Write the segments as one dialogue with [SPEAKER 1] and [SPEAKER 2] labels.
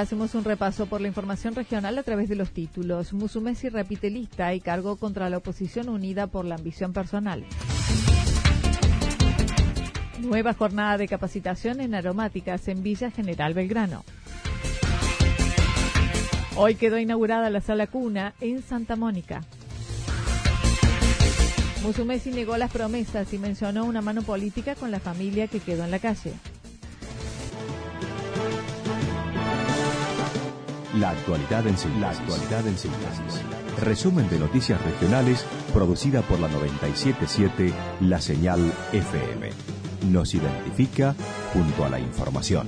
[SPEAKER 1] Hacemos un repaso por la información regional a través de los títulos. Musumesi repite lista y cargo contra la oposición unida por la ambición personal. Nueva jornada de capacitación en aromáticas en Villa General Belgrano. Hoy quedó inaugurada la sala cuna en Santa Mónica. Musumesi negó las promesas y mencionó una mano política con la familia que quedó en la calle.
[SPEAKER 2] La actualidad en síntesis. Resumen de noticias regionales producida por la 977 La Señal FM. Nos identifica junto a la información.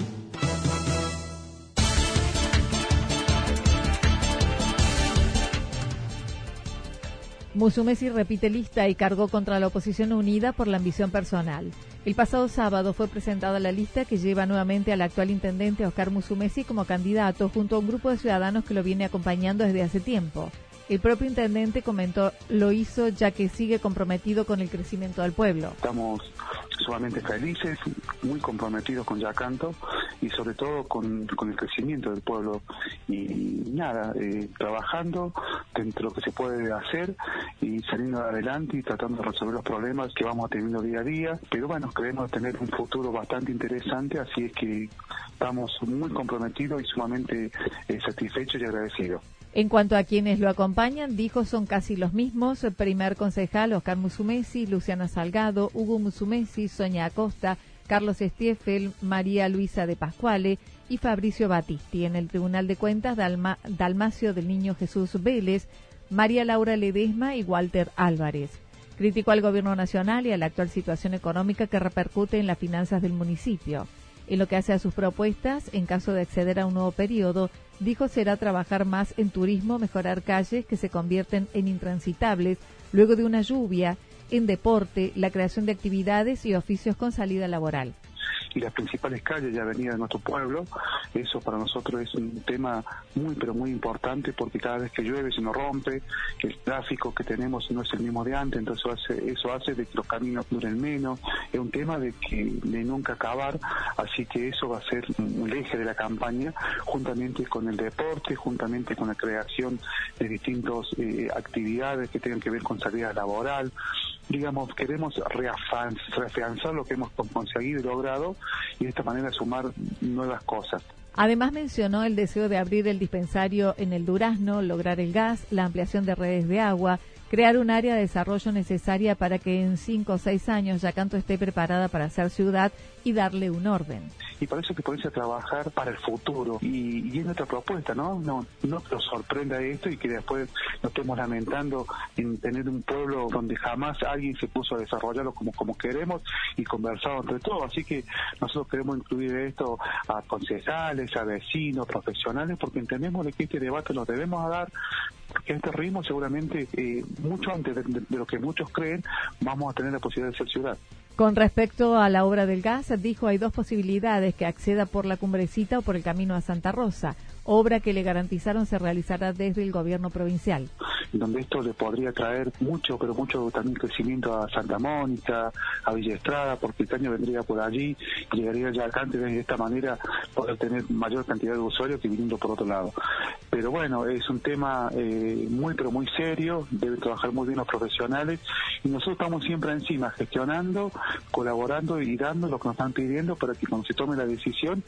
[SPEAKER 1] Musumesi repite lista y cargó contra la oposición unida por la ambición personal. El pasado sábado fue presentada la lista que lleva nuevamente al actual intendente Oscar Musumesi como candidato junto a un grupo de ciudadanos que lo viene acompañando desde hace tiempo. El propio intendente comentó lo hizo ya que sigue comprometido con el crecimiento del pueblo.
[SPEAKER 3] Estamos sumamente felices, muy comprometidos con Yacanto y sobre todo con, el crecimiento del pueblo. Y nada, eh, trabajando dentro de lo que se puede hacer y saliendo adelante y tratando de resolver los problemas que vamos teniendo día a día. Pero bueno, creemos tener un futuro bastante interesante, así es que estamos muy comprometidos y sumamente eh, satisfechos y agradecidos.
[SPEAKER 1] En cuanto a quienes lo acompañan, dijo son casi los mismos. Primer concejal Oscar Musumesi, Luciana Salgado, Hugo Musumesi, Soña Acosta, Carlos Estiefel, María Luisa de Pascuale y Fabricio Batisti. En el Tribunal de Cuentas, Dalmacio del Niño Jesús Vélez, María Laura Ledesma y Walter Álvarez. Criticó al Gobierno Nacional y a la actual situación económica que repercute en las finanzas del municipio. En lo que hace a sus propuestas, en caso de acceder a un nuevo periodo, dijo será trabajar más en turismo, mejorar calles que se convierten en intransitables luego de una lluvia, en deporte, la creación de actividades y oficios con salida laboral
[SPEAKER 3] y las principales calles y avenidas de nuestro pueblo. Eso para nosotros es un tema muy, pero muy importante porque cada vez que llueve se nos rompe, el tráfico que tenemos no es el mismo de antes, entonces eso hace, de que los caminos duren menos. Es un tema de que de nunca acabar, así que eso va a ser el eje de la campaña, juntamente con el deporte, juntamente con la creación de distintas eh, actividades que tengan que ver con salida laboral. Digamos, queremos reafianzar lo que hemos conseguido y logrado y de esta manera sumar nuevas cosas.
[SPEAKER 1] Además mencionó el deseo de abrir el dispensario en el Durazno, lograr el gas, la ampliación de redes de agua, crear un área de desarrollo necesaria para que en cinco o seis años Yacanto esté preparada para ser ciudad y darle un orden.
[SPEAKER 3] Y por eso que ponerse a trabajar para el futuro. Y, y es nuestra propuesta, ¿no? No, no nos sorprenda esto y que después nos estemos lamentando en tener un pueblo donde jamás alguien se puso a desarrollarlo como, como queremos y conversado entre todos. Así que nosotros queremos incluir esto a concejales, a vecinos, profesionales, porque entendemos que este debate lo debemos dar porque en este ritmo seguramente eh, mucho antes de, lo que muchos creen vamos a tener la posibilidad de ser ciudad.
[SPEAKER 1] Con respecto a la obra del gas, dijo hay dos posibilidades, que acceda por la cumbrecita o por el camino a Santa Rosa, obra que le garantizaron se realizará desde el gobierno provincial.
[SPEAKER 3] donde esto le podría traer mucho, pero mucho también crecimiento a Santa Mónica, a Villa Estrada, porque el caño vendría por allí, llegaría ya antes de esta manera poder tener mayor cantidad de usuarios que viniendo por otro lado. Pero bueno, es un tema eh, muy, pero muy serio, deben trabajar muy bien los profesionales y nosotros estamos siempre encima, gestionando, colaborando y dando lo que nos están pidiendo para que cuando se tome la decisión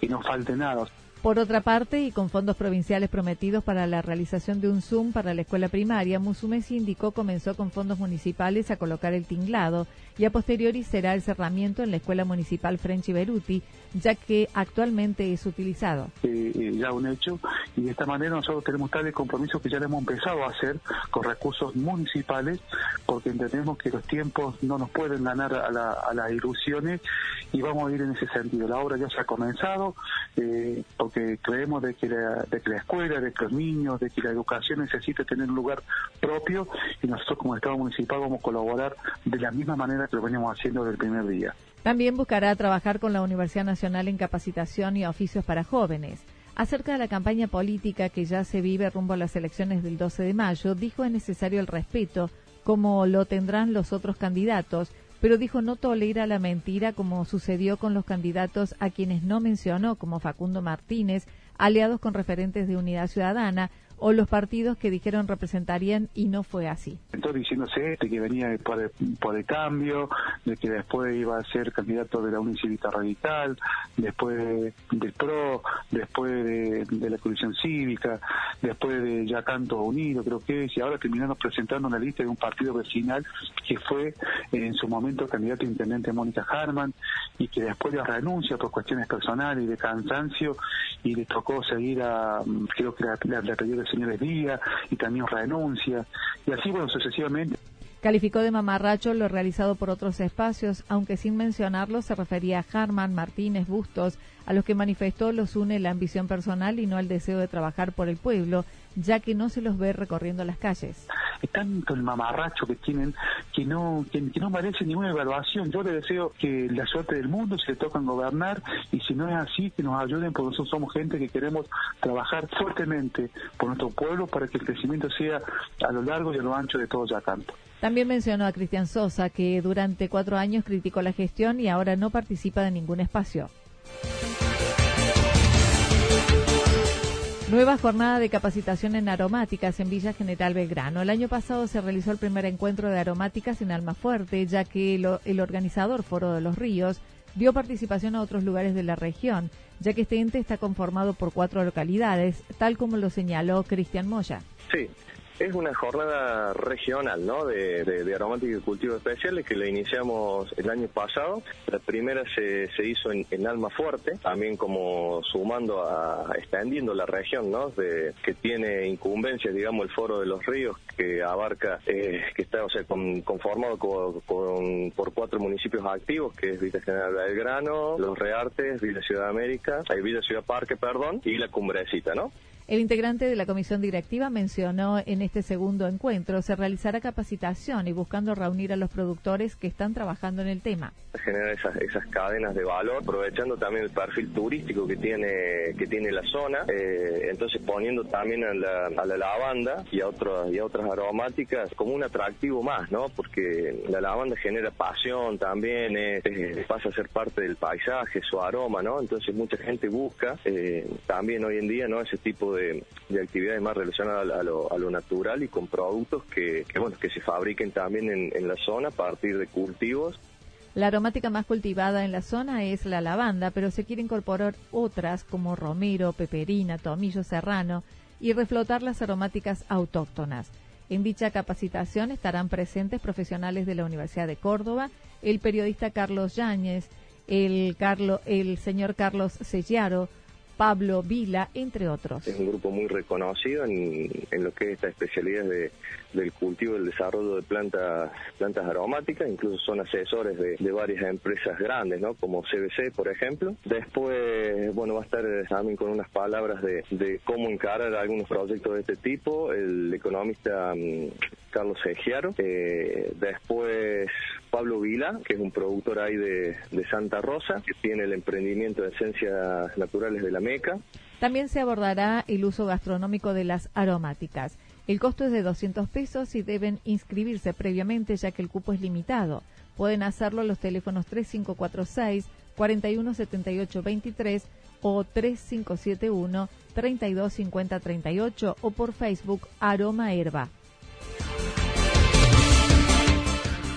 [SPEAKER 3] y no falte nada.
[SPEAKER 1] Por otra parte, y con fondos provinciales prometidos para la realización de un Zoom para la escuela primaria, Musumesi indicó comenzó con fondos municipales a colocar el tinglado y a posteriori será el cerramiento en la escuela municipal French Beruti, ya que actualmente es utilizado.
[SPEAKER 3] Eh, eh, ya un hecho, y de esta manera nosotros tenemos tales compromisos que ya hemos empezado a hacer con recursos municipales, porque entendemos que los tiempos no nos pueden ganar a, las ilusiones y vamos a ir en ese sentido. La obra ya se ha comenzado, eh, que creemos de que, la, de que la escuela, de que los niños, de que la educación necesita tener un lugar propio y nosotros como Estado municipal vamos a colaborar de la misma manera que lo venimos haciendo desde el primer día.
[SPEAKER 1] También buscará trabajar con la Universidad Nacional en capacitación y oficios para jóvenes. Acerca de la campaña política que ya se vive rumbo a las elecciones del 12 de mayo, dijo es necesario el respeto, como lo tendrán los otros candidatos, pero dijo no tolera la mentira como sucedió con los candidatos a quienes no mencionó, como Facundo Martínez, aliados con referentes de Unidad Ciudadana, o los partidos que dijeron representarían y no fue así.
[SPEAKER 3] Entonces diciéndose este que venía por el, por el cambio, de que después iba a ser candidato de la Unión Cívica Radical, después del PRO, después de, la Coalición Cívica, después de Ya Canto Unido, creo que es, y ahora terminamos presentando una lista de un partido vecinal que fue en su momento candidato a intendente Mónica Harman y que después de renuncia por cuestiones personales y de cansancio y le tocó seguir a, creo que la, la, la señores Díaz y también renuncia, y así, bueno, sucesivamente.
[SPEAKER 1] Calificó de mamarracho lo realizado por otros espacios, aunque sin mencionarlo se refería a Harman, Martínez, Bustos, a los que manifestó los une la ambición personal y no el deseo de trabajar por el pueblo, ya que no se los ve recorriendo las calles.
[SPEAKER 3] Es tanto el mamarracho que tienen que no, que, no merece ninguna evaluación. Yo le deseo que la suerte del mundo se le tocan gobernar y si no es así, que nos ayuden porque nosotros somos gente que queremos trabajar fuertemente por nuestro pueblo para que el crecimiento sea a lo largo y a lo ancho de todo Yacanto.
[SPEAKER 1] También mencionó a Cristian Sosa, que durante cuatro años criticó la gestión y ahora no participa de ningún espacio. Nueva jornada de capacitación en aromáticas en Villa General Belgrano. El año pasado se realizó el primer encuentro de aromáticas en Almafuerte, ya que el organizador Foro de los Ríos dio participación a otros lugares de la región, ya que este ente está conformado por cuatro localidades, tal como lo señaló Cristian Moya.
[SPEAKER 4] Sí, es una jornada regional, ¿no? De, de, aromática y cultivos especiales que la iniciamos el año pasado. La primera se, se hizo en, en Alma Fuerte, también como sumando a, extendiendo la región, ¿no? De, que tiene incumbencias, digamos, el Foro de los Ríos, que abarca, eh, que está, o sea, conformado con, por cuatro municipios activos, que es Villa General Belgrano, Los Reartes, Villa Ciudad América, hay Villa Ciudad Parque, perdón, y la Cumbrecita, ¿no?
[SPEAKER 1] El integrante de la comisión directiva mencionó en este segundo encuentro se realizará capacitación y buscando reunir a los productores que están trabajando en el tema.
[SPEAKER 4] Generar esas, esas cadenas de valor, aprovechando también el perfil turístico que tiene que tiene la zona, eh, entonces poniendo también a la, a la lavanda y a otras y a otras aromáticas como un atractivo más, ¿no? Porque la lavanda genera pasión también, pasa a ser parte del paisaje, su aroma, ¿no? Entonces mucha gente busca eh, también hoy en día, ¿no? Ese tipo de de, actividades más relacionadas a lo, natural y con productos que, bueno, que se fabriquen también en, la zona a partir de cultivos
[SPEAKER 1] la aromática más cultivada en la zona es la lavanda, pero se quiere incorporar otras como romero, peperina, tomillo serrano y reflotar las aromáticas autóctonas. En dicha capacitación estarán presentes profesionales de la Universidad de Córdoba, el periodista Carlos Yáñez, el, el señor Carlos Sellaro, Pablo Vila, entre otros.
[SPEAKER 4] Es un grupo muy reconocido en, lo que es esta especialidad de, del cultivo y el desarrollo de plantas plantas aromáticas, incluso son asesores de, varias empresas grandes, ¿no? como CBC, por ejemplo. Después, bueno, va a estar también con unas palabras de, cómo encarar algunos proyectos de este tipo, el economista mm, Carlos Egiaro. Eh, después Pablo Vila, que es un productor ahí de, Santa Rosa, que tiene el emprendimiento de esencias naturales de la Meca.
[SPEAKER 1] También se abordará el uso gastronómico de las aromáticas. El costo es de 200 pesos y deben inscribirse previamente ya que el cupo es limitado. Pueden hacerlo los teléfonos 3546 417823 o 3571 325038 o por Facebook Aroma Herba.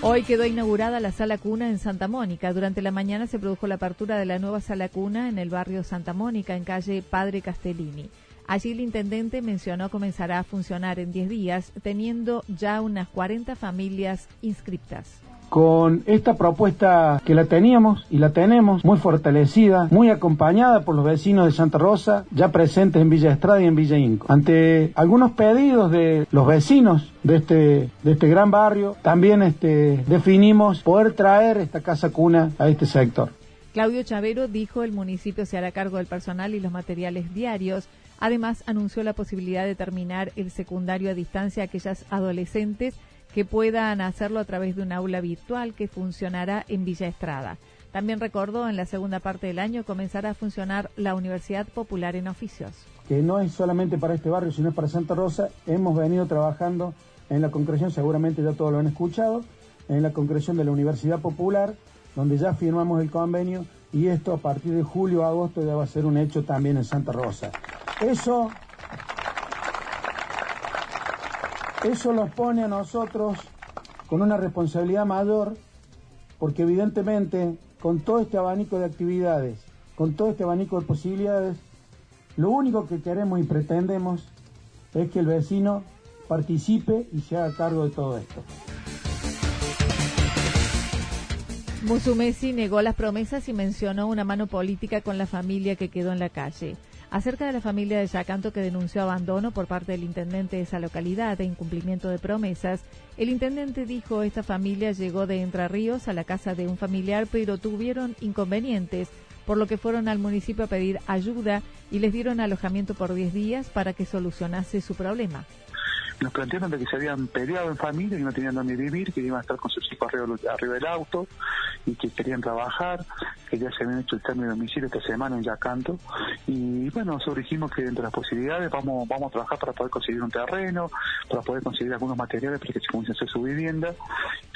[SPEAKER 1] Hoy quedó inaugurada la sala cuna en Santa Mónica. Durante la mañana se produjo la apertura de la nueva sala cuna en el barrio Santa Mónica, en calle Padre Castellini. Allí el intendente mencionó comenzará a funcionar en 10 días, teniendo ya unas 40 familias inscriptas
[SPEAKER 5] con esta propuesta que la teníamos y la tenemos muy fortalecida, muy acompañada por los vecinos de Santa Rosa, ya presentes en Villa Estrada y en Villa Inco. Ante algunos pedidos de los vecinos de este, de este gran barrio, también este, definimos poder traer esta casa cuna a este sector.
[SPEAKER 1] Claudio Chavero dijo el municipio se hará cargo del personal y los materiales diarios. Además, anunció la posibilidad de terminar el secundario a distancia a aquellas adolescentes que puedan hacerlo a través de un aula virtual que funcionará en Villa Estrada. También recordó en la segunda parte del año comenzará a funcionar la Universidad Popular en Oficios.
[SPEAKER 5] Que no es solamente para este barrio, sino para Santa Rosa. Hemos venido trabajando en la concreción, seguramente ya todos lo han escuchado, en la concreción de la Universidad Popular, donde ya firmamos el convenio y esto a partir de julio agosto ya va a ser un hecho también en Santa Rosa. Eso Eso nos pone a nosotros con una responsabilidad mayor porque evidentemente con todo este abanico de actividades, con todo este abanico de posibilidades, lo único que queremos y pretendemos es que el vecino participe y se haga cargo de todo esto.
[SPEAKER 1] Musumesi negó las promesas y mencionó una mano política con la familia que quedó en la calle. Acerca de la familia de Yacanto que denunció abandono por parte del intendente de esa localidad e incumplimiento de promesas, el intendente dijo esta familia llegó de Entre Ríos a la casa de un familiar pero tuvieron inconvenientes, por lo que fueron al municipio a pedir ayuda y les dieron alojamiento por 10 días para que solucionase su problema
[SPEAKER 3] nos plantearon de que se habían peleado en familia, que no tenían dónde vivir, que iban a estar con sus hijos arriba, del auto y que querían trabajar, que ya se habían hecho el cambio de domicilio esta semana en Yacanto. Y bueno, nosotros dijimos que dentro de las posibilidades vamos, vamos a trabajar para poder conseguir un terreno, para poder conseguir algunos materiales para que se comience a hacer su vivienda.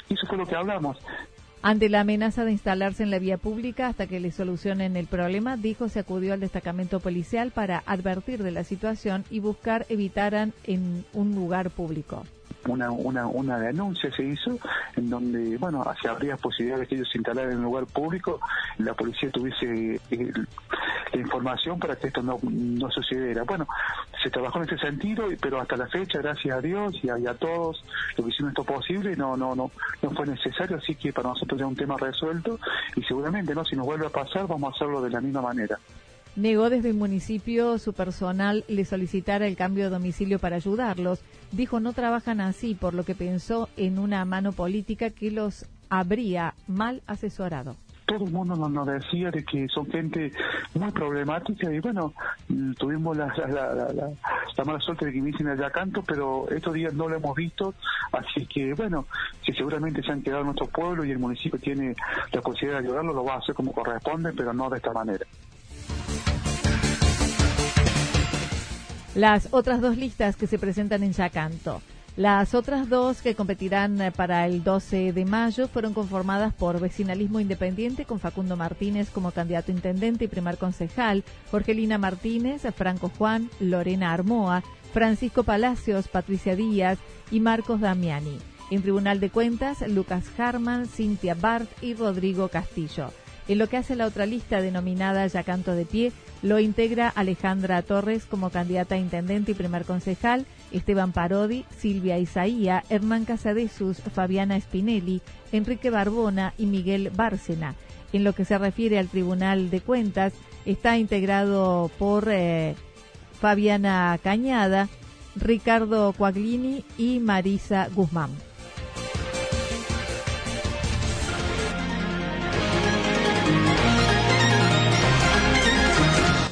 [SPEAKER 3] Y eso fue lo que hablamos.
[SPEAKER 1] Ante la amenaza de instalarse en la vía pública hasta que le solucionen el problema, dijo se acudió al destacamento policial para advertir de la situación y buscar evitaran en un lugar público
[SPEAKER 3] una, una, una denuncia se hizo en donde, bueno, si habría posibilidades de que ellos se instalaran en un lugar público, la policía tuviese eh, la información para que esto no, no sucediera. Bueno, se trabajó en ese sentido, pero hasta la fecha, gracias a Dios y a, todos lo que hicieron esto posible, no, no, no, no fue necesario, así que para nosotros ya un tema resuelto y seguramente, ¿no? Si nos vuelve a pasar, vamos a hacerlo de la misma manera
[SPEAKER 1] negó desde el municipio su personal le solicitara el cambio de domicilio para ayudarlos. Dijo no trabajan así, por lo que pensó en una mano política que los habría mal asesorado
[SPEAKER 3] todo el mundo nos, decía de que son gente muy problemática y bueno, tuvimos la, la, mala suerte de que me allá canto, pero estos días no lo hemos visto, así que bueno, si seguramente se han quedado en nuestro pueblo y el municipio tiene la posibilidad de ayudarlo, lo va a hacer como corresponde, pero no de esta manera.
[SPEAKER 1] Las otras dos listas que se presentan en Yacanto. Las otras dos que competirán eh, para el 12 de mayo fueron conformadas por Vecinalismo Independiente con Facundo Martínez como candidato intendente y primer concejal, Jorgelina Martínez, Franco Juan, Lorena Armoa, Francisco Palacios, Patricia Díaz y Marcos Damiani. En Tribunal de Cuentas, Lucas Harman, Cintia Bart y Rodrigo Castillo. En lo que hace la otra lista denominada Yacanto de Pie, lo integra Alejandra Torres como candidata a intendente y primer concejal, Esteban Parodi, Silvia Isaía, Hernán Casadesus, Fabiana Spinelli, Enrique Barbona y Miguel Bárcena. En lo que se refiere al Tribunal de Cuentas, está integrado por eh, Fabiana Cañada, Ricardo Coaglini y Marisa Guzmán.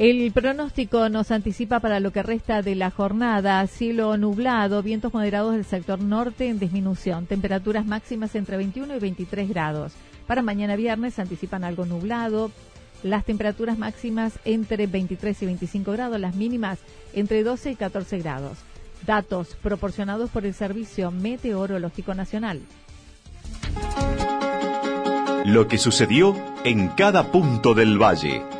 [SPEAKER 1] El pronóstico nos anticipa para lo que resta de la jornada cielo nublado, vientos moderados del sector norte en disminución, temperaturas máximas entre 21 y 23 grados. Para mañana viernes anticipan algo nublado, las temperaturas máximas entre 23 y 25 grados, las mínimas entre 12 y 14 grados. Datos proporcionados por el Servicio Meteorológico Nacional.
[SPEAKER 2] Lo que sucedió en cada punto del valle.